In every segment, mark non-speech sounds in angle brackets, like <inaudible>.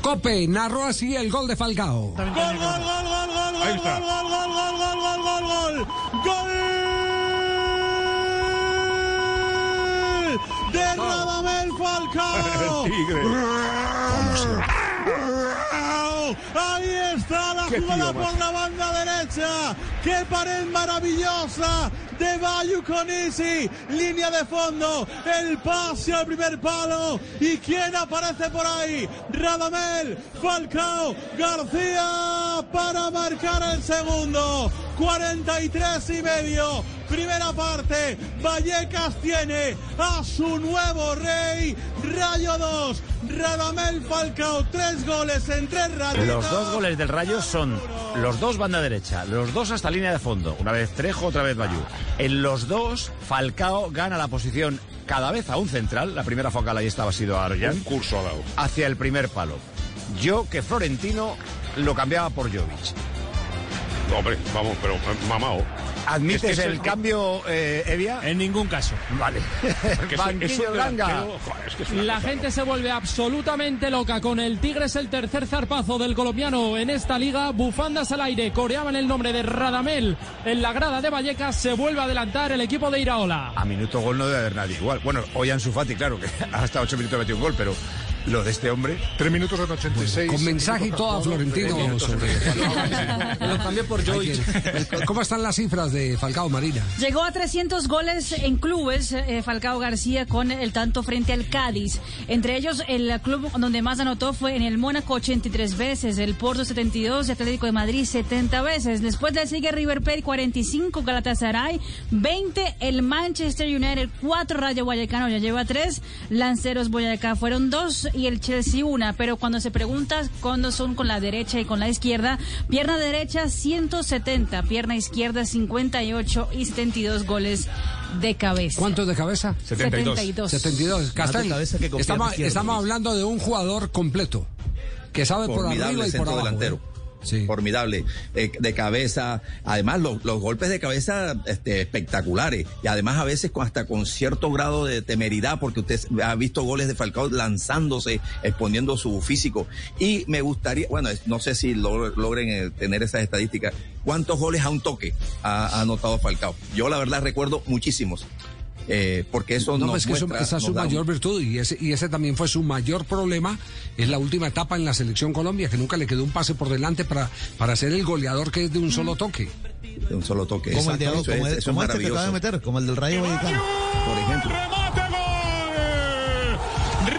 Cope narró así el gol de Falcao. Gol, gol, gol, gol, gol, gol, gol, gol, gol, gol, gol, gol, gol, gol. Gol de Radamel Falcao. Ahí está la jugada por la banda derecha. Qué pared maravillosa de Bayu Conisi. Línea de fondo. El pase al primer palo. ¿Y quién aparece por ahí? Radamel Falcao García para marcar el segundo. 43 y medio. Primera parte. Vallecas tiene a su nuevo rey. Rayo 2. Radamel Falcao. Tres goles en tres rayos. Los dos goles del Rayo son los dos banda derecha, los dos hasta línea de fondo. Una vez Trejo, otra vez Bayú. En los dos, Falcao gana la posición cada vez a un central. La primera focal ahí estaba sido Arjan. Un curso ha dado. Hacia el primer palo. Yo que Florentino lo cambiaba por Jovic. Hombre, vamos, pero eh, mamao. ¿Admites Es que es el cambio, eh, Evia? En ningún caso. Vale. <laughs> Banquillo es que una La cosa, gente ¿no? se vuelve absolutamente loca con el Tigres, el tercer zarpazo del colombiano en esta liga. Bufandas al aire, coreaban el nombre de Radamel en la grada de Vallecas. Se vuelve a adelantar el equipo de Iraola. A minuto gol no debe haber nadie igual. Bueno, hoy Ansu Fati, claro, que <laughs> hasta ocho minutos metió un gol, pero lo de este hombre... Tres minutos en 86. Con mensaje y todo a Florentino sobre Lo cambié por Jovic. ¿Cómo están las cifras de Falcao Marina? Llegó a 300 goles en clubes eh, Falcao García con el tanto frente al Cádiz. Entre ellos, el club donde más anotó fue en el Mónaco 83 veces, el Porto 72 y Atlético de Madrid 70 veces. Después le sigue River Plate 45, Galatasaray 20, el Manchester United 4, Rayo Vallecano ya lleva 3, Lanceros Boyacá fueron 2 y el Chelsea 1. Pero cuando se pregunta cuándo son con la derecha y con la izquierda, pierna derecha 170, pierna izquierda 58 y 72 goles de cabeza. ¿Cuántos de cabeza? 72. 72. Castel, cabeza que con estamos, estamos hablando de un jugador completo que sabe por arriba y por abajo. delantero. ¿eh? Formidable, eh, de cabeza, además los, golpes de cabeza este, espectaculares. Y además a veces hasta con cierto grado de temeridad porque usted ha visto goles de Falcao lanzándose, exponiendo su físico. Y me gustaría, bueno, no sé si log- logren eh, tener esas estadísticas, cuántos goles a un toque ha, ha anotado Falcao. Yo la verdad recuerdo muchísimos. Eh, porque eso No, nos es que eso- muestra, esa es su un- mayor virtud y ese, y ese también fue su mayor problema en la última etapa en la selección Colombia, que nunca le quedó un pase por delante para, para ser el goleador que es de un solo toque. de un solo toque. Como el, de, eso como, es- el- como este que acaba de meter, como el del Rayo Vallecano. Por ejemplo. ¡Remate gol!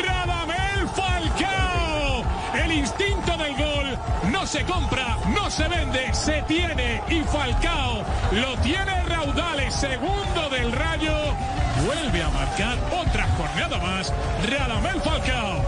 ¡Radamel Falcao! El instinto del gol no se compra, no se vende, se tiene. Y Falcao lo tiene Raudales, segundo del Rayo. Vuelve a marcar otra jornada más. Radamel Falcao.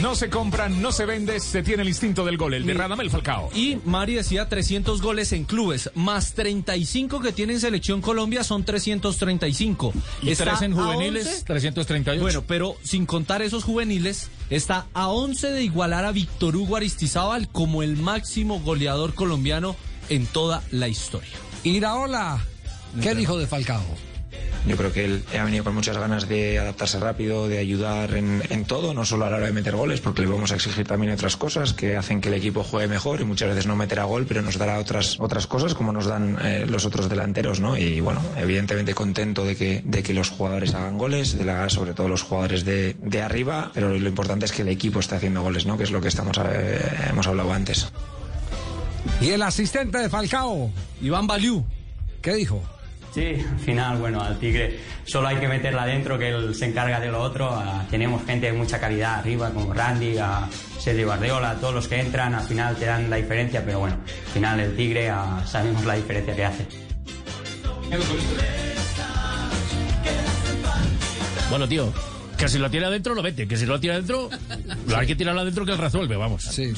No se compra, no se vende, se tiene el instinto del gol, el de Radamel Falcao. Y Mari decía 300 goles en clubes, más 35 que tiene en Selección Colombia son 335. Y Está tres en juveniles, 11. 338. Bueno, pero sin contar esos juveniles, está a 11 de igualar a Víctor Hugo Aristizábal como el máximo goleador colombiano en toda la historia. Iraola, ¿qué dijo de Falcao? Yo creo que él ha venido con muchas ganas de adaptarse rápido, de ayudar en, todo, no solo a la hora de meter goles, porque le vamos a exigir también otras cosas que hacen que el equipo juegue mejor y muchas veces no meterá gol, pero nos dará otras, otras cosas como nos dan eh, los otros delanteros, ¿no? Y bueno, evidentemente contento de que, de que los jugadores hagan goles, de la, sobre todo los jugadores de, de arriba, pero lo importante es que el equipo esté haciendo goles, ¿no? Que es lo que estamos, eh, hemos hablado antes. Y el asistente de Falcao, Iván Baliú. ¿qué dijo? Sí, al final, bueno, al Tigre solo hay que meterla adentro, que él se encarga de lo otro. Ah, tenemos gente de mucha calidad arriba, como Randy, a Sergio Guardiola, todos los que entran, al final te dan la diferencia, pero bueno, al final el Tigre ah, sabemos la diferencia que hace. Bueno, tío, que si lo tiene adentro, lo mete. Que si no lo tiene adentro, lo hay que tirarlo adentro que él resuelve, vamos. Sí.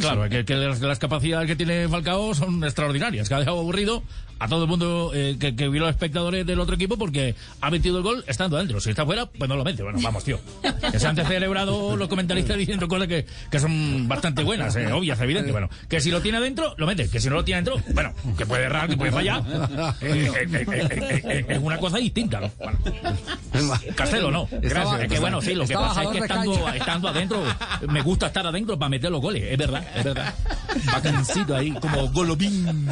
Claro, que, que las, las capacidades que tiene Falcao son extraordinarias, que ha dejado aburrido a todo el mundo eh, que, que vio los espectadores del otro equipo porque ha metido el gol estando dentro. Si está fuera, pues no lo mete. Bueno, vamos, tío. Que se han celebrado los comentaristas diciendo cosas que, que son bastante buenas, eh, obvias, evidentes. Bueno, que si lo tiene dentro, lo mete. Que si no lo tiene dentro, bueno, que puede errar, que puede fallar. <laughs> Eh, eh, es una cosa distinta, ¿no? Bueno. Castelo no. Estaba- Es que bueno, sí, lo que pasa es que de estando, estando adentro, me gusta estar adentro para meter los goles, es verdad, es verdad. Bacancito ahí, como golobín.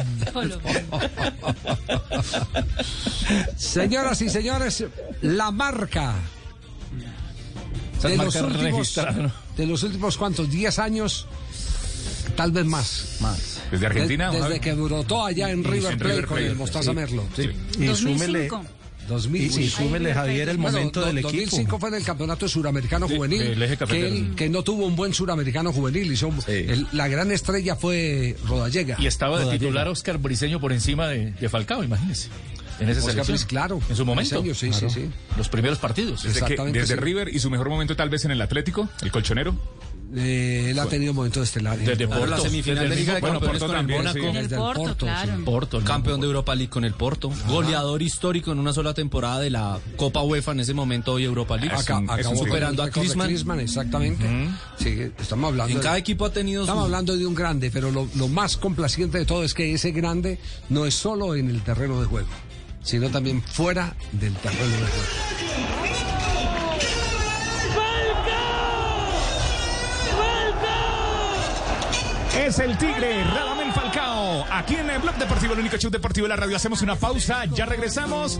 Señoras y señores, la marca de los, últimos, de los últimos cuantos, 10 años, tal vez más. Más. Desde Argentina. Desde Javi. que brotó allá en River Plate River con el Mostaza sí. Merlo. Sí. Y súmele, 2005. y, 2005. súmele Javier el Bueno, momento do- del equipo. 2005 fue en el campeonato suramericano Sí, juvenil, el eje que, él- que no tuvo un buen suramericano juvenil. hizo- el- la gran estrella fue Rodallega. Y estaba de Rodallega. titular Oscar Briseño por encima de, de Falcao, imagínese. En esa Oscar. Briz, claro. En su momento. Briseño, sí, Claro. sí, sí. Los primeros partidos. Desde, que- desde sí. River y su mejor momento tal vez en el Atlético, el colchonero. Eh, él ha tenido momentos estelares. Desde Porto. la semifinal de Liga de mismo- Bueno, Campeones Porto con el también, Mónaco. sí. En el Desde el Porto, Porto, claro. sí. Porto, el Campeón de Europa League con el Porto. Goleador histórico en una sola temporada de la Copa UEFA en ese momento hoy Europa League. Es Acá, un- acabó super- superando a Klinsmann. exactamente. Sí, estamos hablando. En de- cada equipo ha tenido Estamos su... hablando de un grande, pero lo, lo más complaciente de todo es que ese grande no es solo en el terreno de juego, sino también fuera del terreno de juego. Es el Tigre, Radamel Falcao. Aquí en el Blog Deportivo, el único show deportivo de la radio. Hacemos una pausa, ya regresamos.